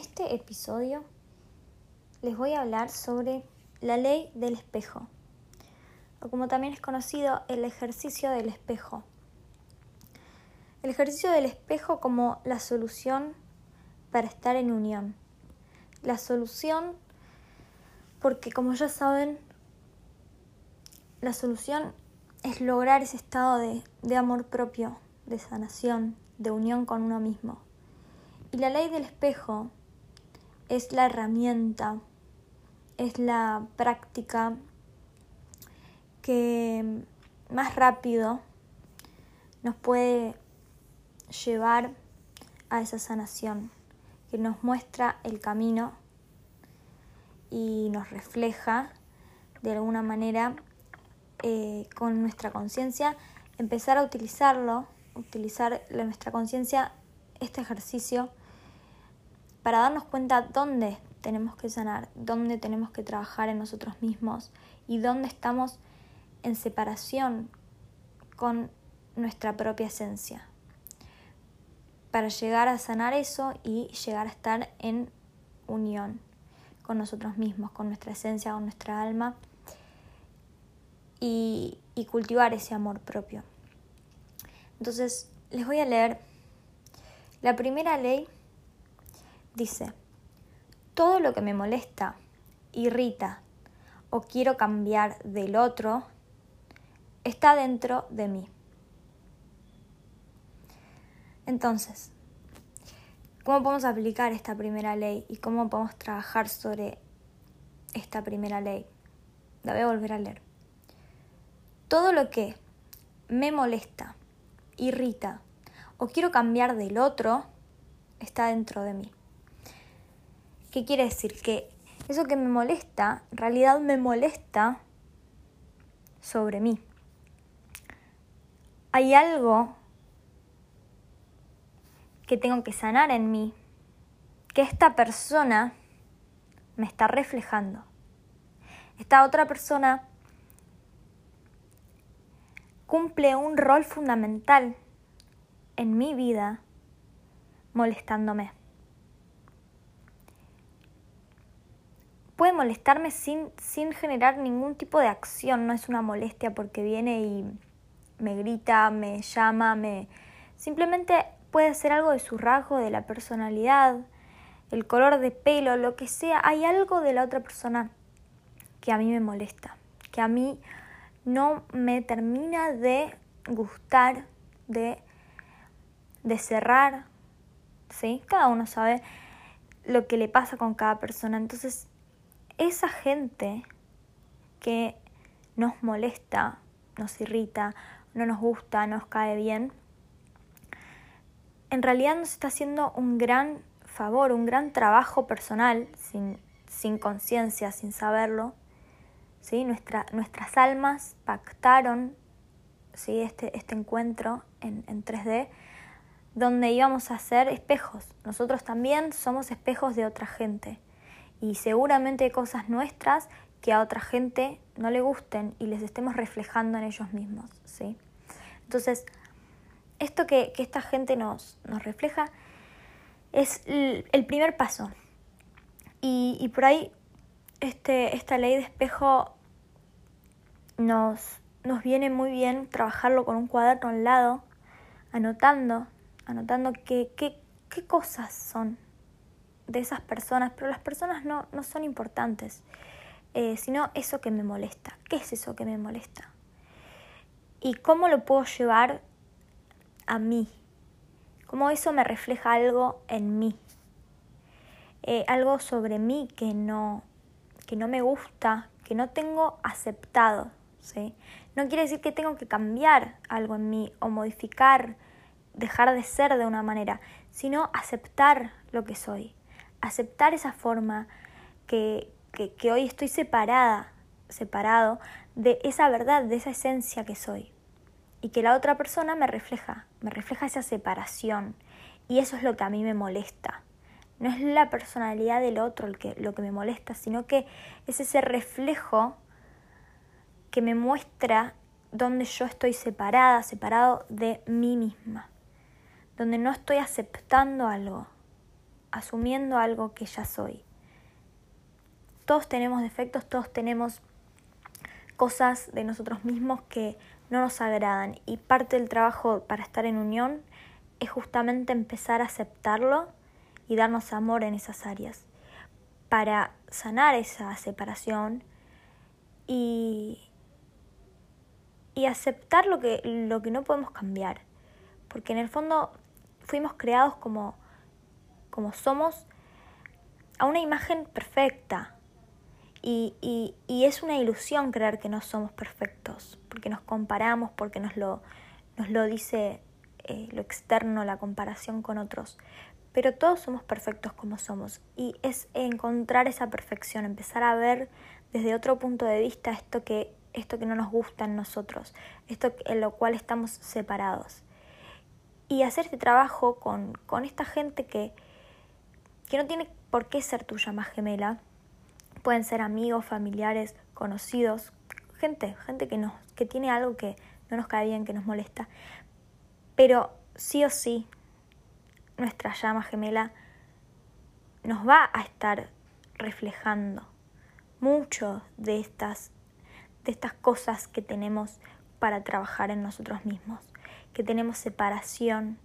este episodio les voy a hablar sobre la ley del espejo, o como también es conocido, el ejercicio del espejo. El ejercicio del espejo como la solución para estar en unión. La solución porque como ya saben, la solución es lograr ese estado de, de amor propio, de sanación, de unión con uno mismo. Y la ley del espejo es la herramienta, es la práctica que más rápido nos puede llevar a esa sanación, que nos muestra el camino y nos refleja de alguna manera eh, con nuestra conciencia, empezar a utilizarlo, utilizar nuestra conciencia, este ejercicio, para darnos cuenta dónde tenemos que sanar, dónde tenemos que trabajar en nosotros mismos y dónde estamos en separación con nuestra propia esencia. Para llegar a sanar eso y llegar a estar en unión con nosotros mismos, con nuestra esencia, con nuestra alma y, y cultivar ese amor propio. Entonces, les voy a leer. La primera ley dice, todo lo que me molesta, irrita o quiero cambiar del otro está dentro de mí. Entonces, ¿cómo podemos aplicar esta primera ley y cómo podemos trabajar sobre esta primera ley? La voy a volver a leer. Todo lo que me molesta, irrita o quiero cambiar del otro está dentro de mí. ¿Qué quiere decir? Que eso que me molesta, en realidad me molesta sobre mí. Hay algo que tengo que sanar en mí, que esta persona me está reflejando. Esta otra persona cumple un rol fundamental en mi vida molestándome. Puede molestarme sin, sin generar ningún tipo de acción, no es una molestia porque viene y me grita, me llama, me... Simplemente puede ser algo de su rasgo, de la personalidad, el color de pelo, lo que sea. Hay algo de la otra persona que a mí me molesta, que a mí no me termina de gustar, de, de cerrar, ¿sí? Cada uno sabe lo que le pasa con cada persona. Entonces, esa gente que nos molesta, nos irrita, no nos gusta, nos cae bien, en realidad nos está haciendo un gran favor, un gran trabajo personal, sin, sin conciencia, sin saberlo. ¿sí? Nuestra, nuestras almas pactaron ¿sí? este, este encuentro en, en 3D, donde íbamos a ser espejos. Nosotros también somos espejos de otra gente y seguramente cosas nuestras que a otra gente no le gusten y les estemos reflejando en ellos mismos, ¿sí? Entonces, esto que, esta gente nos, nos, refleja es el, primer paso. Y, por ahí este, esta ley de espejo nos, nos viene muy bien trabajarlo con un cuaderno al lado, anotando, anotando qué, qué cosas son de esas personas, pero las personas no, no son importantes, eh, sino eso que me molesta. ¿Qué es eso que me molesta? ¿Y cómo lo puedo llevar a mí? ¿Cómo eso me refleja algo en mí? Eh, algo sobre mí que no, que no me gusta, que no tengo aceptado. ¿sí? No quiere decir que tengo que cambiar algo en mí o modificar, dejar de ser de una manera, sino aceptar lo que soy aceptar esa forma que, que, hoy estoy separada, separado de esa verdad, de esa esencia que soy. Y que la otra persona me refleja, me refleja esa separación. Y eso es lo que a mí me molesta. No es la personalidad del otro que, lo que me molesta, sino que es ese reflejo que me muestra donde yo estoy separada, separado de mí misma, donde no estoy aceptando algo, asumiendo algo que ya soy. Todos tenemos defectos, todos tenemos cosas de nosotros mismos que no nos agradan y parte del trabajo para estar en unión es justamente empezar a aceptarlo y darnos amor en esas áreas para sanar esa separación y, y aceptar lo que, lo que no podemos cambiar. Porque en el fondo fuimos creados como, como somos a una imagen perfecta. Y, y, es una ilusión creer que no somos perfectos, porque nos comparamos, porque nos lo, nos lo dice eh, lo externo, la comparación con otros. Pero todos somos perfectos como somos y es encontrar esa perfección, empezar a ver desde otro punto de vista esto que, esto que no nos gusta en nosotros, esto en lo cual estamos separados. Y hacer este trabajo con, con esta gente que, que no tiene por qué ser tu llama gemela. Pueden ser amigos, familiares, conocidos, gente, gente que, nos, que tiene algo que no nos cae bien, que nos molesta. Pero sí o sí, nuestra llama gemela nos va a estar reflejando mucho de estas, de estas cosas que tenemos para trabajar en nosotros mismos, que tenemos separación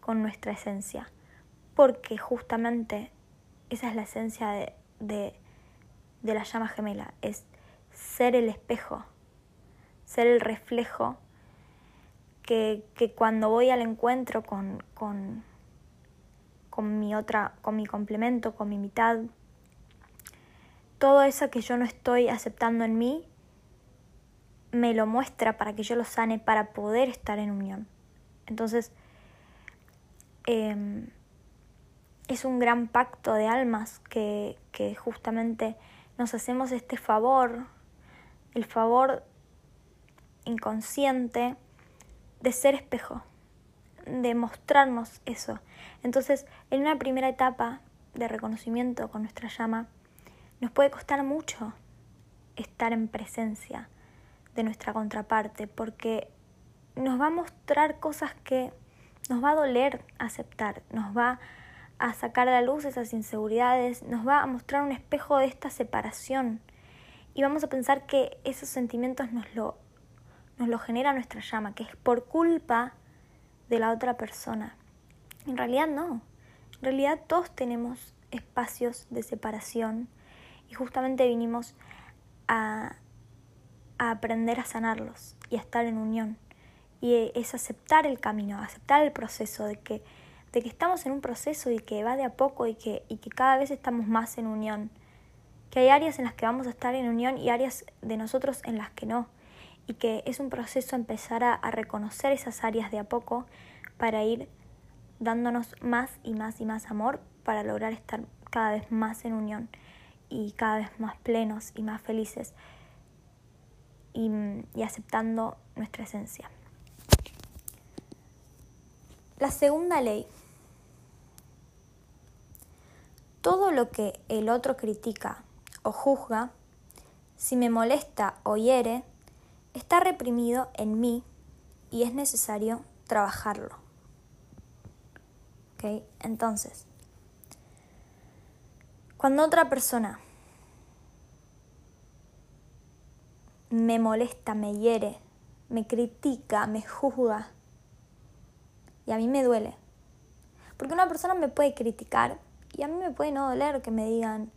con nuestra esencia, porque justamente esa es la esencia de, de, de la llama gemela, es ser el espejo, ser el reflejo que, que cuando voy al encuentro con, con, con mi otra, con mi complemento, con mi mitad, todo eso que yo no estoy aceptando en mí, me lo muestra para que yo lo sane, para poder estar en unión. Entonces, em, es un gran pacto de almas que, que justamente nos hacemos este favor, el favor inconsciente de ser espejo, de mostrarnos eso. Entonces, en una primera etapa de reconocimiento con nuestra llama, nos puede costar mucho estar en presencia de nuestra contraparte porque nos va a mostrar cosas que nos va a doler aceptar, nos va a sacar a la luz esas inseguridades, nos va a mostrar un espejo de esta separación y vamos a pensar que esos sentimientos nos lo, nos lo genera nuestra llama, que es por culpa de la otra persona. En realidad no, en realidad todos tenemos espacios de separación, y justamente vinimos a, aprender a sanarlos y a estar en unión. Y es aceptar el camino, aceptar el proceso de que, de que estamos en un proceso y que va de a poco y que, y que cada vez estamos más en unión. Que hay áreas en las que vamos a estar en unión y áreas de nosotros en las que no. Y que es un proceso empezar a, a reconocer esas áreas de a poco para ir dándonos más y más y más amor para lograr estar cada vez más en unión y cada vez más plenos y más felices y, aceptando nuestra esencia. La segunda ley. Todo lo que el otro critica o juzga, si me molesta o hiere, está reprimido en mí y es necesario trabajarlo. ¿Okay? Entonces, cuando otra persona me molesta, me hiere, me critica, me juzga, y a mí me duele. Porque una persona me puede criticar y a mí me puede no doler que me digan,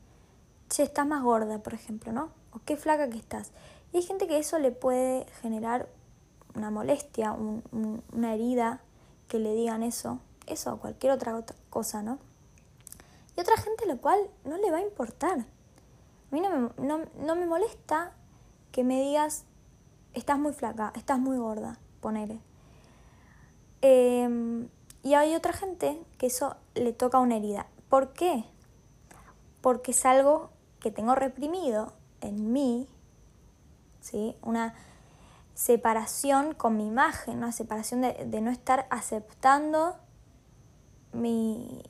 che, estás más gorda, por ejemplo, ¿no? O qué flaca que estás. Y hay gente que eso le puede generar una molestia, una herida, que le digan eso, eso o cualquier otra cosa, ¿no? Y otra gente lo cual no le va a importar. A mí no me, no, me molesta que me digas, estás muy flaca, estás muy gorda, ponele. Em, y hay otra gente que eso le toca una herida. ¿Por qué? Porque es algo que tengo reprimido en mí, ¿sí? Una separación con mi imagen, una separación de, de no estar aceptando mi,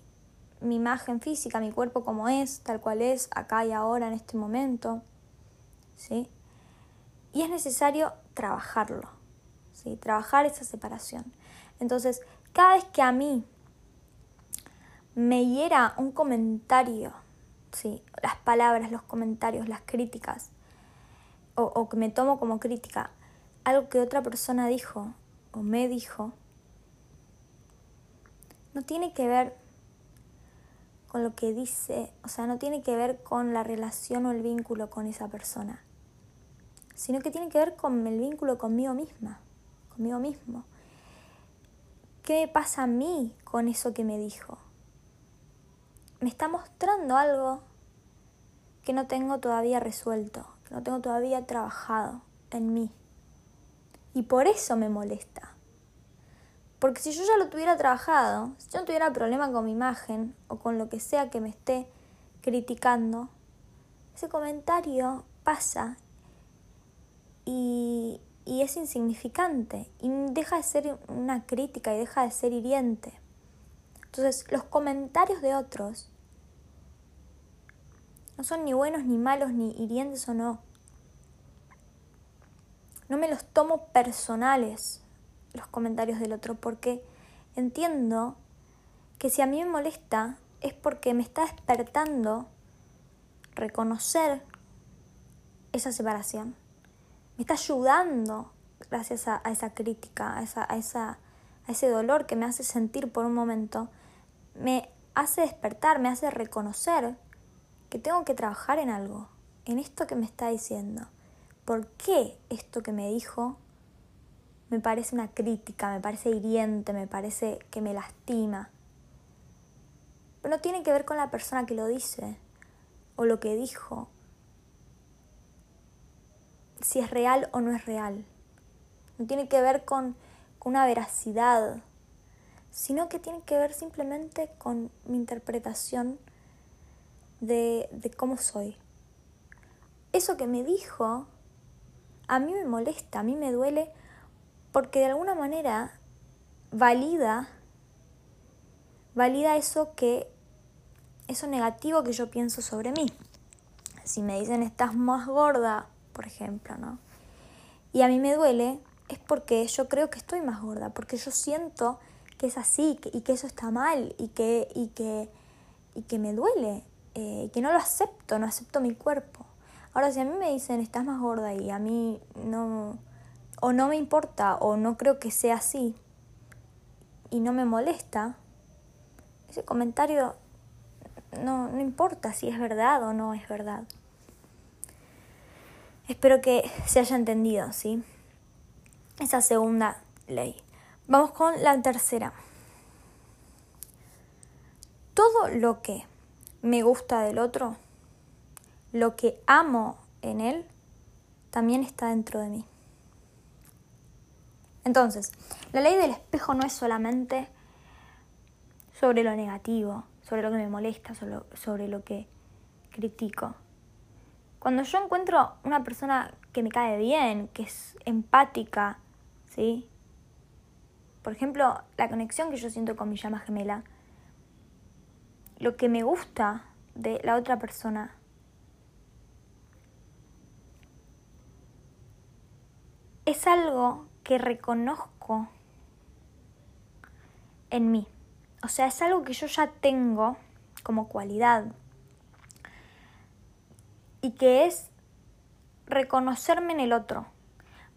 mi imagen física, mi cuerpo como es, tal cual es, acá y ahora, en este momento. ¿sí? Y es necesario trabajarlo, ¿sí? trabajar esa separación. Entonces, cada vez que a mí me hiera un comentario, sí, las palabras, los comentarios, las críticas, o, o que me tomo como crítica, algo que otra persona dijo o me dijo, no tiene que ver con lo que dice, o sea, no tiene que ver con la relación o el vínculo con esa persona, sino que tiene que ver con el vínculo conmigo misma, conmigo mismo. ¿Qué me pasa a mí con eso que me dijo? Me está mostrando algo que no tengo todavía resuelto, que no tengo todavía trabajado en mí. Y por eso me molesta. Porque si yo ya lo tuviera trabajado, si yo no tuviera problema con mi imagen o con lo que sea que me esté criticando, ese comentario pasa y, y es insignificante y deja de ser una crítica y deja de ser hiriente. Entonces, los comentarios de otros no son ni buenos ni malos, ni hirientes o no. No me los tomo personales los comentarios del otro, porque entiendo que si a mí me molesta es porque me está despertando reconocer esa separación. Me está ayudando gracias a, esa crítica, a, a, esa, a ese dolor que me hace sentir por un momento. Me hace despertar, me hace reconocer que tengo que trabajar en algo, en esto que me está diciendo. ¿Por qué esto que me dijo me parece una crítica, me parece hiriente, me parece que me lastima. Pero no tiene que ver con la persona que lo dice o lo que dijo, si es real o no es real. No tiene que ver con, una veracidad, sino que tiene que ver simplemente con mi interpretación de, de cómo soy. Eso que me dijo a mí me molesta, a mí me duele porque de alguna manera valida, valida eso que, eso negativo que yo pienso sobre mí. Si me dicen estás más gorda, por ejemplo, ¿no? Y a mí me duele, es porque yo creo que estoy más gorda, porque yo siento que es así y que eso está mal y que, y que, y que me duele, eh, que no lo acepto, no acepto mi cuerpo. Ahora, si a mí me dicen estás más gorda y a mí no, o no me importa o no creo que sea así y no me molesta, ese comentario no, no importa si es verdad o no es verdad. Espero que se haya entendido, ¿sí? Esa segunda ley. Vamos con la tercera. Todo lo que me gusta del otro, lo que amo en él, también está dentro de mí. Entonces, la ley del espejo no es solamente sobre lo negativo, sobre lo que me molesta, sobre, lo que critico. Cuando yo encuentro una persona que me cae bien, que es empática, ¿sí? Por ejemplo, la conexión que yo siento con mi llama gemela, lo que me gusta de la otra persona, es algo que reconozco en mí. O sea, es algo que yo ya tengo como cualidad. Y que es reconocerme en el otro.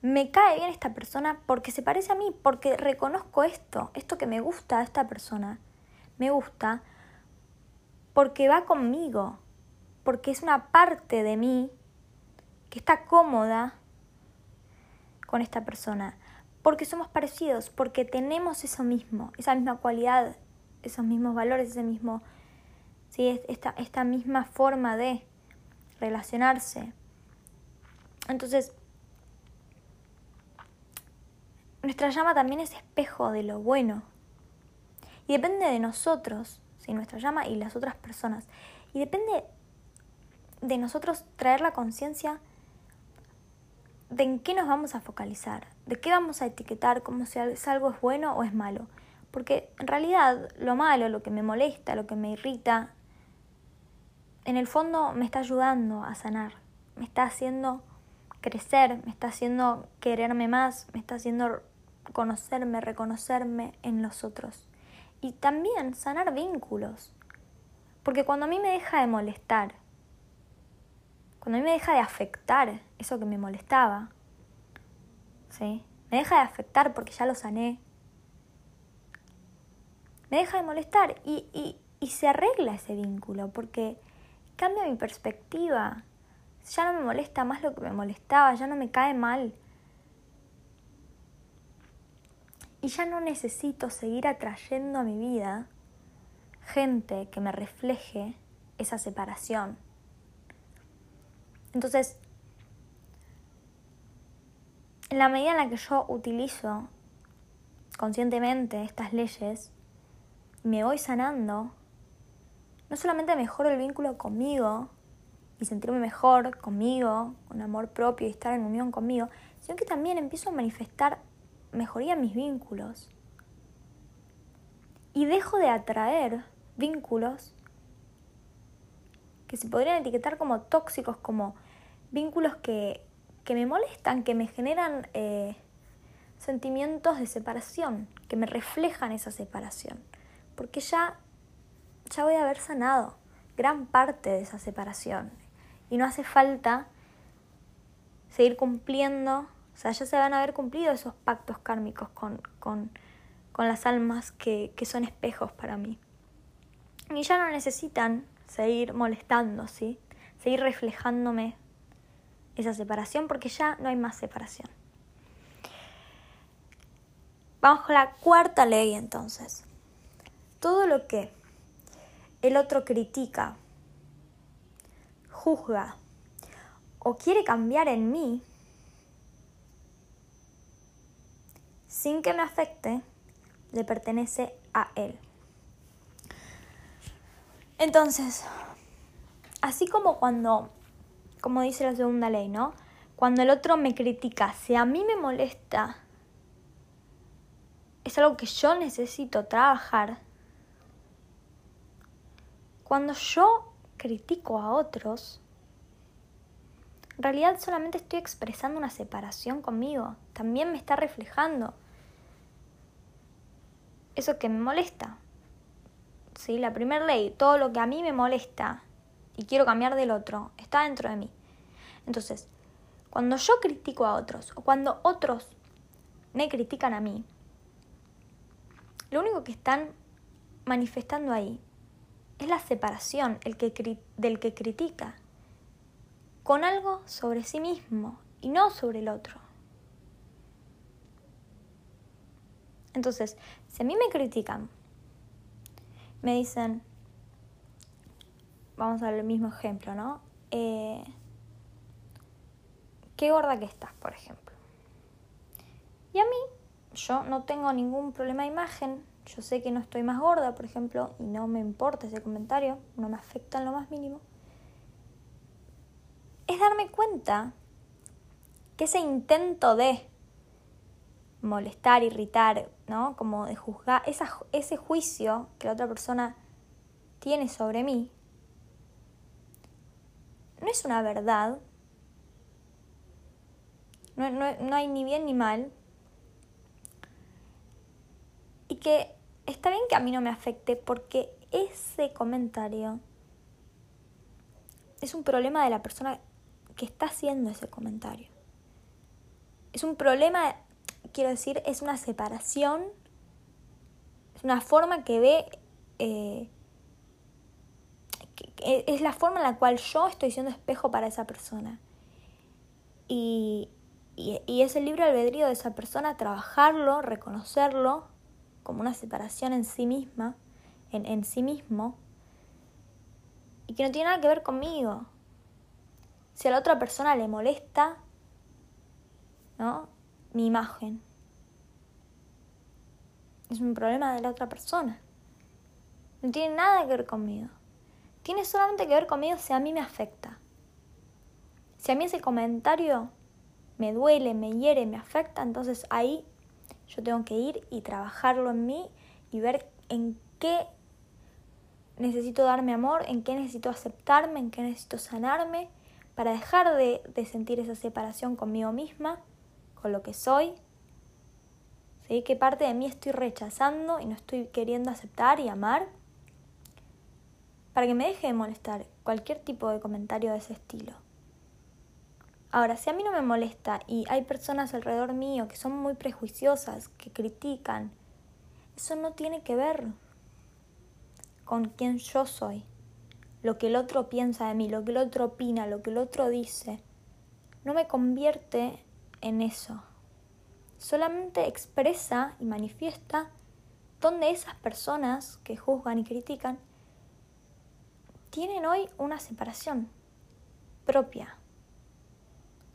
Me cae bien esta persona porque se parece a mí, porque reconozco esto, esto que me gusta de esta persona. Me gusta porque va conmigo, porque es una parte de mí que está cómoda con esta persona. Porque somos parecidos, porque tenemos eso mismo, esa misma cualidad, esos mismos valores, ese mismo, ¿sí? esta, esta misma forma de relacionarse. Entonces, nuestra llama también es espejo de lo bueno. Y depende de nosotros, ¿sí? nuestra llama y las otras personas. Y depende de nosotros traer la conciencia de en qué nos vamos a focalizar, de qué vamos a etiquetar como si algo es bueno o es malo. Porque en realidad lo malo, lo que me molesta, lo que me irrita, en el fondo me está ayudando a sanar, me está haciendo crecer, me está haciendo quererme más, me está haciendo conocerme, reconocerme en los otros. Y también sanar vínculos. Porque cuando a mí me deja de molestar, cuando a mí me deja de afectar eso que me molestaba, ¿sí? Me deja de afectar porque ya lo sané. Me deja de molestar y, y, y se arregla ese vínculo porque cambia mi perspectiva. Ya no me molesta más lo que me molestaba, ya no me cae mal. Y ya no necesito seguir atrayendo a mi vida gente que me refleje esa separación. Entonces, en la medida en la que yo utilizo conscientemente estas leyes, me voy sanando, no solamente mejoro el vínculo conmigo y sentirme mejor conmigo, con amor propio y estar en unión conmigo, sino que también empiezo a manifestar mejoría mis vínculos. Y dejo de atraer vínculos que se podrían etiquetar como tóxicos, como vínculos que, me molestan, que me generan eh, sentimientos de separación, que me reflejan esa separación. Porque ya, ya voy a haber sanado gran parte de esa separación. Y no hace falta seguir cumpliendo, o sea, ya se van a haber cumplido esos pactos kármicos con, con, con las almas que, que son espejos para mí. Y ya no necesitan seguir molestando, ¿sí? Seguir reflejándome esa separación porque ya no hay más separación. Vamos con la cuarta ley entonces. Todo lo que el otro critica, juzga o quiere cambiar en mí sin que me afecte, le pertenece a él. Entonces, así como cuando, como dice la segunda ley, ¿no? Cuando el otro me critica, si a mí me molesta, es algo que yo necesito trabajar. Cuando yo critico a otros, en realidad solamente estoy expresando una separación conmigo. También me está reflejando eso que me molesta. ¿sí? La primera ley, todo lo que a mí me molesta y quiero cambiar del otro, está dentro de mí. Entonces, cuando yo critico a otros o cuando otros me critican a mí, lo único que están manifestando ahí es la separación el que, del que critica con algo sobre sí mismo y no sobre el otro. Entonces, si a mí me critican me dicen, vamos a el mismo ejemplo, ¿no? Eh, qué gorda que estás, por ejemplo. Y a mí, yo no tengo ningún problema de imagen, yo sé que no estoy más gorda, por ejemplo, y no me importa ese comentario, no me afecta en lo más mínimo. Es darme cuenta que ese intento de molestar, irritar, ¿no? Como de juzgar, ese juicio que la otra persona tiene sobre mí, no es una verdad, no, no hay ni bien ni mal, y que está bien que a mí no me afecte porque ese comentario es un problema de la persona que está haciendo ese comentario. Es un problema quiero decir, es una separación, es una forma que ve, eh, es la forma en la cual yo estoy siendo espejo para esa persona. Y, y, es el libre albedrío de esa persona trabajarlo, reconocerlo como una separación en sí misma, en, en sí mismo, y que no tiene nada que ver conmigo. Si a la otra persona le molesta, ¿no? Mi imagen es un problema de la otra persona. No tiene nada que ver conmigo. Tiene solamente que ver conmigo si a mí me afecta. Si a mí ese comentario me duele, me hiere, me afecta, entonces ahí yo tengo que ir y trabajarlo en mí y ver en qué necesito darme amor, en qué necesito aceptarme, en qué necesito sanarme, para dejar de, de sentir esa separación conmigo misma, lo que soy, ¿Sí? ¿Qué parte de mí estoy rechazando y no estoy queriendo aceptar y amar? Para que me deje de molestar cualquier tipo de comentario de ese estilo. Ahora, si a mí no me molesta y hay personas alrededor mío que son muy prejuiciosas, que critican, eso no tiene que ver con quién yo soy, lo que el otro piensa de mí, lo que el otro opina, lo que el otro dice. No me convierte en eso. Solamente expresa y manifiesta donde esas personas que juzgan y critican tienen hoy una separación propia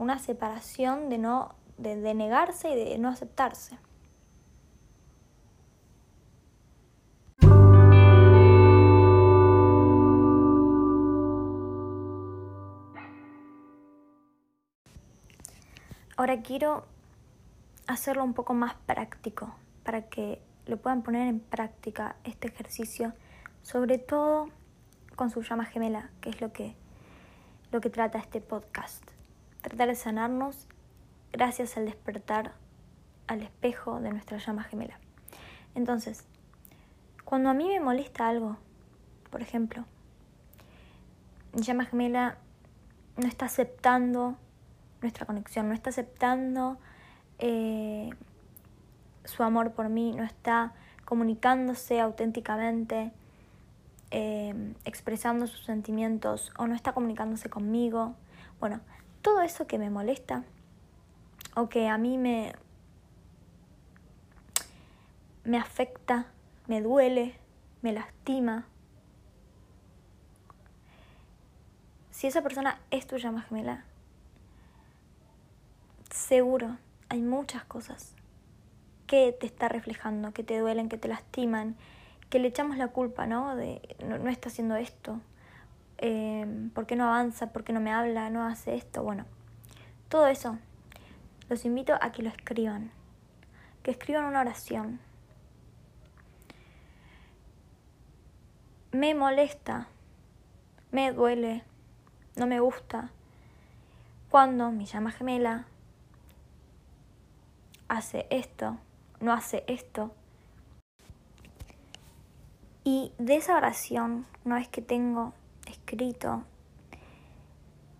una separación de no de, negarse y de no aceptarse. Quiero hacerlo un poco más práctico para que lo puedan poner en práctica este ejercicio, sobre todo con su llama gemela, que es lo que, lo que trata este podcast tratar de sanarnos gracias al despertar al espejo de nuestra llama gemela. Entonces, cuando a mí me molesta algo, por ejemplo, mi llama gemela no está aceptando nuestra conexión, no está aceptando eh, su amor por mí, no está comunicándose auténticamente, eh, expresando sus sentimientos o no está comunicándose conmigo. Bueno, todo eso que me molesta o que a mí me, me afecta, me duele, me lastima, si esa persona es tu llama gemela, seguro hay muchas cosas que te está reflejando, que te duelen, que te lastiman, que le echamos la culpa, ¿no? De no, está haciendo esto, Em, por qué no avanza, por qué no me habla, no hace esto. Bueno, todo eso los invito a que lo escriban, que escriban una oración. Me molesta, me duele, no me gusta cuando mi llama gemela hace esto, no hace esto. Y de esa oración, una vez que tengo escrito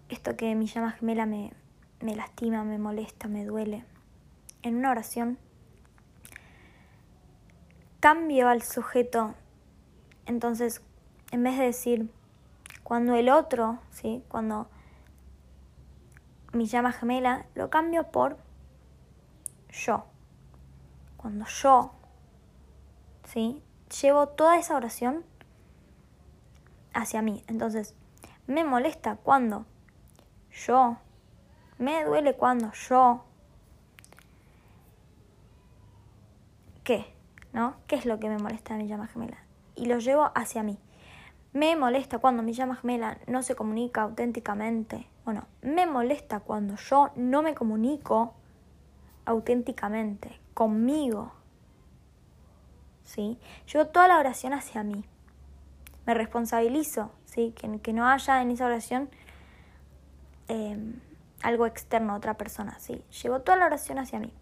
esto que mi llama gemela me, me lastima, me molesta, me duele. En una oración cambio al sujeto. Entonces, en vez de decir cuando el otro, ¿sí? Cuando mi llama gemela, lo cambio por yo. Cuando yo, ¿sí? Llevo toda esa oración hacia mí. Entonces, me molesta cuando yo, me duele cuando yo, ¿qué? ¿No? ¿Qué es lo que me molesta de mi llama gemela? Y lo llevo hacia mí. Me molesta cuando mi llama gemela no se comunica auténticamente. Bueno, me molesta cuando yo no me comunico auténticamente conmigo. ¿Sí? Llevo toda la oración hacia mí me responsabilizo, ¿sí? que, que no haya en esa oración em, algo externo a otra persona. ¿sí? Llevo toda la oración hacia mí.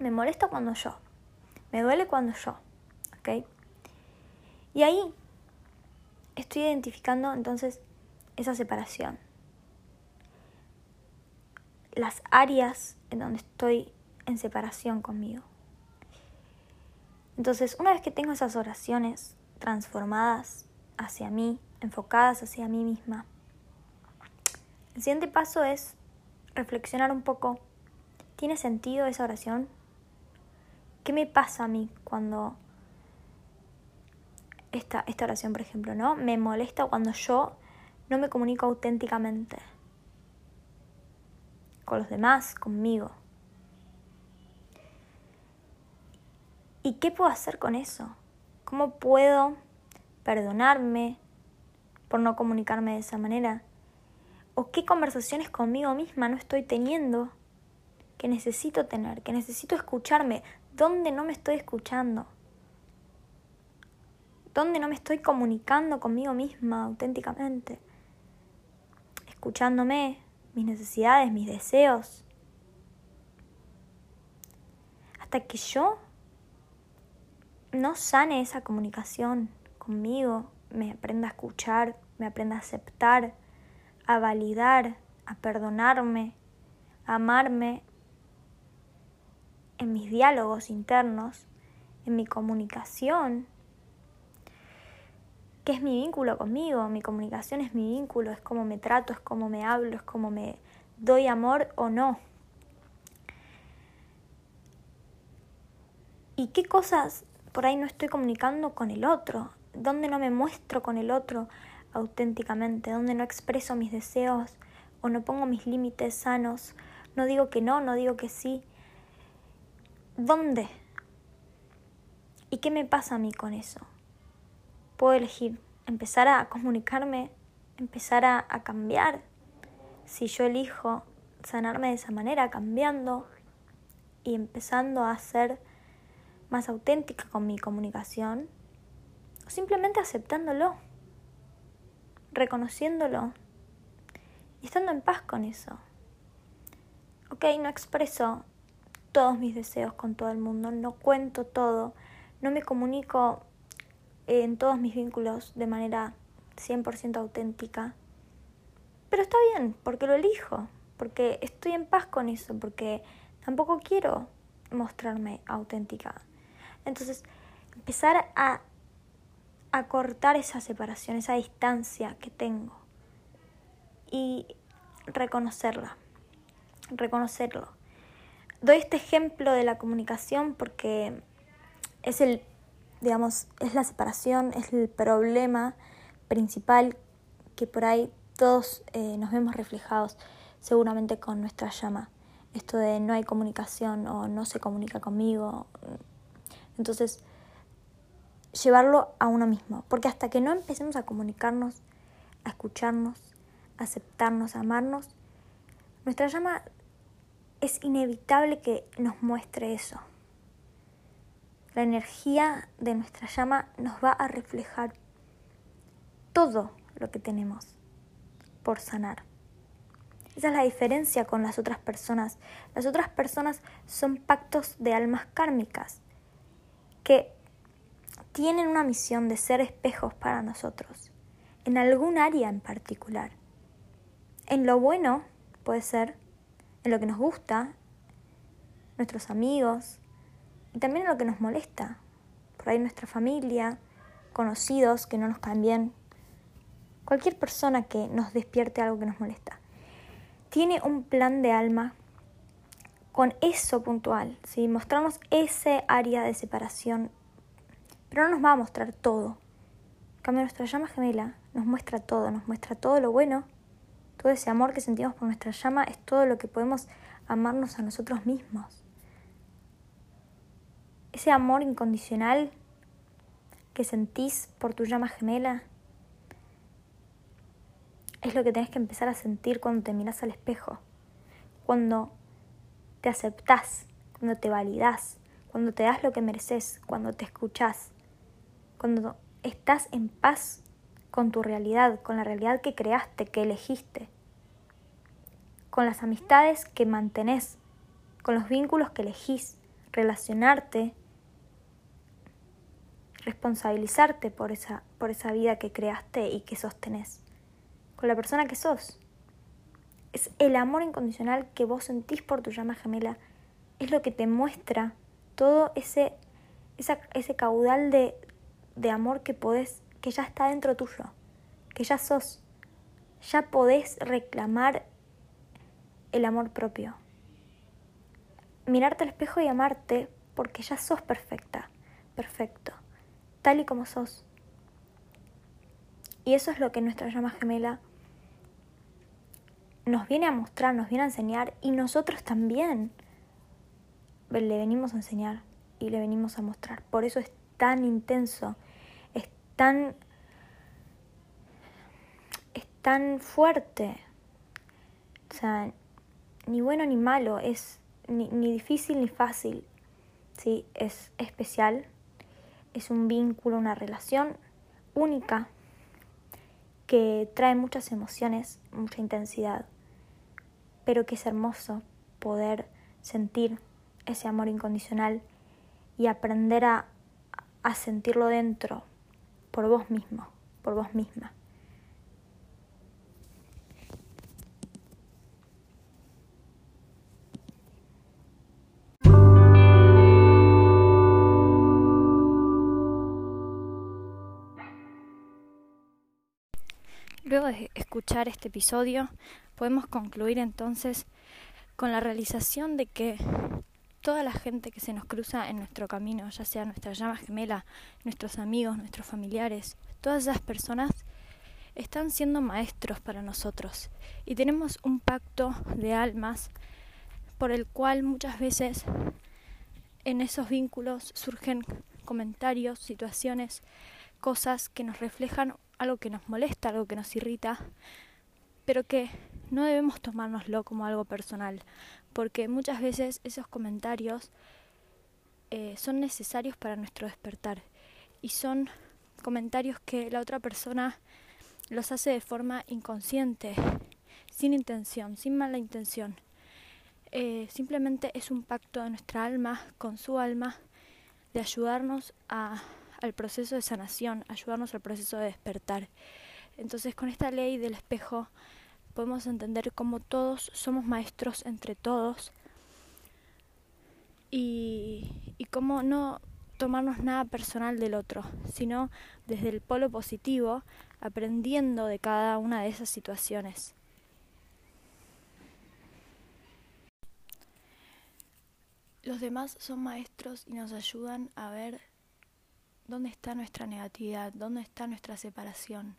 Me molesta cuando yo. Me duele cuando yo. ¿ok? Y ahí estoy identificando entonces esa separación. Las áreas en donde estoy en separación conmigo. Entonces, una vez que tengo esas oraciones transformadas hacia mí, enfocadas hacia mí misma. El siguiente paso es reflexionar un poco. ¿Tiene sentido esa oración? ¿Qué me pasa a mí cuando esta, esta oración, por ejemplo, ¿no? Me molesta cuando yo no me comunico auténticamente con los demás, conmigo. ¿Y qué puedo hacer con eso? ¿Cómo puedo perdonarme por no comunicarme de esa manera? ¿O qué conversaciones conmigo misma no estoy teniendo que necesito tener, que necesito escucharme? ¿Dónde no me estoy escuchando? ¿Dónde no me estoy comunicando conmigo misma auténticamente? Escuchándome, mis necesidades, mis deseos. Hasta que yo no sane esa comunicación conmigo, me aprenda a escuchar, me aprenda a aceptar, a validar, a perdonarme, a amarme en mis diálogos internos, en mi comunicación, que es mi vínculo conmigo, mi comunicación es mi vínculo, es como me trato, es como me hablo, es como me doy amor o no. ¿Y qué cosas por ahí no estoy comunicando con el otro? ¿Dónde no me muestro con el otro auténticamente? ¿Dónde no expreso mis deseos o no pongo mis límites sanos? No digo que no, no digo que sí. ¿Dónde? ¿Y qué me pasa a mí con eso? puedo elegir empezar a comunicarme, empezar a, cambiar. Si yo elijo sanarme de esa manera, cambiando y empezando a ser más auténtica con mi comunicación, o simplemente aceptándolo, reconociéndolo y estando en paz con eso. Ok, no expreso todos mis deseos con todo el mundo, no cuento todo, no me comunico en todos mis vínculos de manera 100% auténtica. Pero está bien, porque lo elijo, porque estoy en paz con eso, porque tampoco quiero mostrarme auténtica. Entonces, empezar a, a cortar esa separación, esa distancia que tengo y reconocerla, reconocerlo. Doy este ejemplo de la comunicación porque es el digamos, es la separación, es el problema principal que por ahí todos eh, nos vemos reflejados seguramente con nuestra llama. Esto de no hay comunicación o no se comunica conmigo. Entonces, llevarlo a uno mismo. Porque hasta que no empecemos a comunicarnos, a escucharnos, a aceptarnos, a amarnos, nuestra llama es inevitable que nos muestre eso. La energía de nuestra llama nos va a reflejar todo lo que tenemos por sanar. Esa es la diferencia con las otras personas. Las otras personas son pactos de almas kármicas que tienen una misión de ser espejos para nosotros, en algún área en particular. En lo bueno puede ser, en lo que nos gusta, nuestros amigos, y también en lo que nos molesta. Por ahí nuestra familia, conocidos que no nos caen bien, cualquier persona que nos despierte algo que nos molesta. Tiene un plan de alma con eso puntual, ¿sí? mostrarnos ese área de separación, pero no nos va a mostrar todo. En cambio, nuestra llama gemela nos muestra todo, nos muestra todo lo bueno, todo ese amor que sentimos por nuestra llama es todo lo que podemos amarnos a nosotros mismos ese amor incondicional que sentís por tu llama gemela, es lo que tenés que empezar a sentir cuando te miras al espejo, cuando te aceptás, cuando te validás, cuando te das lo que mereces, cuando te escuchás, cuando estás en paz con tu realidad, con la realidad que creaste, que elegiste, con las amistades que mantenés, con los vínculos que elegís, relacionarte responsabilizarte por esa, por esa vida que creaste y que sostenés, con la persona que sos. Es el amor incondicional que vos sentís por tu llama gemela, es lo que te muestra todo ese, ese caudal de, de amor que podés, que ya está dentro tuyo, que ya sos. Ya podés reclamar el amor propio. Mirarte al espejo y amarte porque ya sos perfecta, perfecto tal y como sos. Y eso es lo que nuestra llama gemela nos viene a mostrar, nos viene a enseñar y nosotros también le venimos a enseñar y le venimos a mostrar. Por eso es tan intenso, es tan, es tan fuerte. O sea, ni bueno ni malo, es ni, ni difícil ni fácil. Sí, es especial, es un vínculo, una relación única que trae muchas emociones, mucha intensidad, pero que es hermoso poder sentir ese amor incondicional y aprender a, a sentirlo dentro por vos mismo, por vos misma. Escuchar este episodio, podemos concluir entonces con la realización de que toda la gente que se nos cruza en nuestro camino, ya sea nuestra llama gemela, nuestros amigos, nuestros familiares, todas esas personas están siendo maestros para nosotros. Y tenemos un pacto de almas por el cual muchas veces en esos vínculos surgen comentarios, situaciones, cosas que nos reflejan algo que nos molesta, algo que nos irrita, pero que no debemos tomárnoslo como algo personal, porque muchas veces esos comentarios eh, son necesarios para nuestro despertar y son comentarios que la otra persona los hace de forma inconsciente, sin intención, sin mala intención. Eh, simplemente es un pacto de nuestra alma con su alma de ayudarnos a al proceso de sanación, ayudarnos al proceso de despertar. Entonces con esta ley del espejo podemos entender cómo todos somos maestros entre todos y, y cómo no tomarnos nada personal del otro, sino desde el polo positivo, aprendiendo de cada una de esas situaciones. Los demás son maestros y nos ayudan a ver dónde está nuestra negatividad, dónde está nuestra separación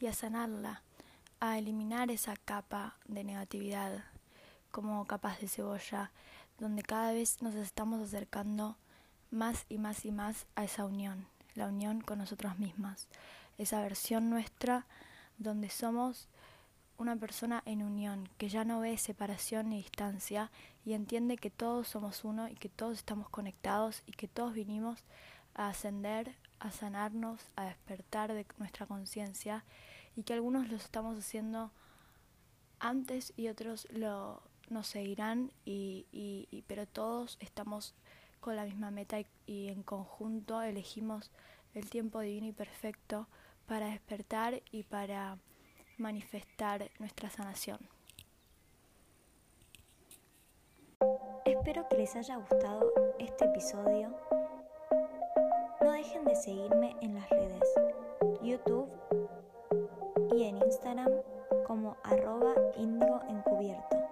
y a sanarla, a eliminar esa capa de negatividad como capas de cebolla, donde cada vez nos estamos acercando más y más y más a esa unión, la unión con nosotros mismas, esa versión nuestra donde somos una persona en unión, que ya no ve separación ni distancia y entiende que todos somos uno y que todos estamos conectados y que todos vinimos a ascender, a sanarnos, a despertar de nuestra conciencia y que algunos lo estamos haciendo antes y otros lo nos seguirán y, y, pero todos estamos con la misma meta y en conjunto elegimos el tiempo divino y perfecto para despertar y para manifestar nuestra sanación. Espero que les haya gustado este episodio no dejen de seguirme en las redes, YouTube y en Instagram como arroba índigo encubierto.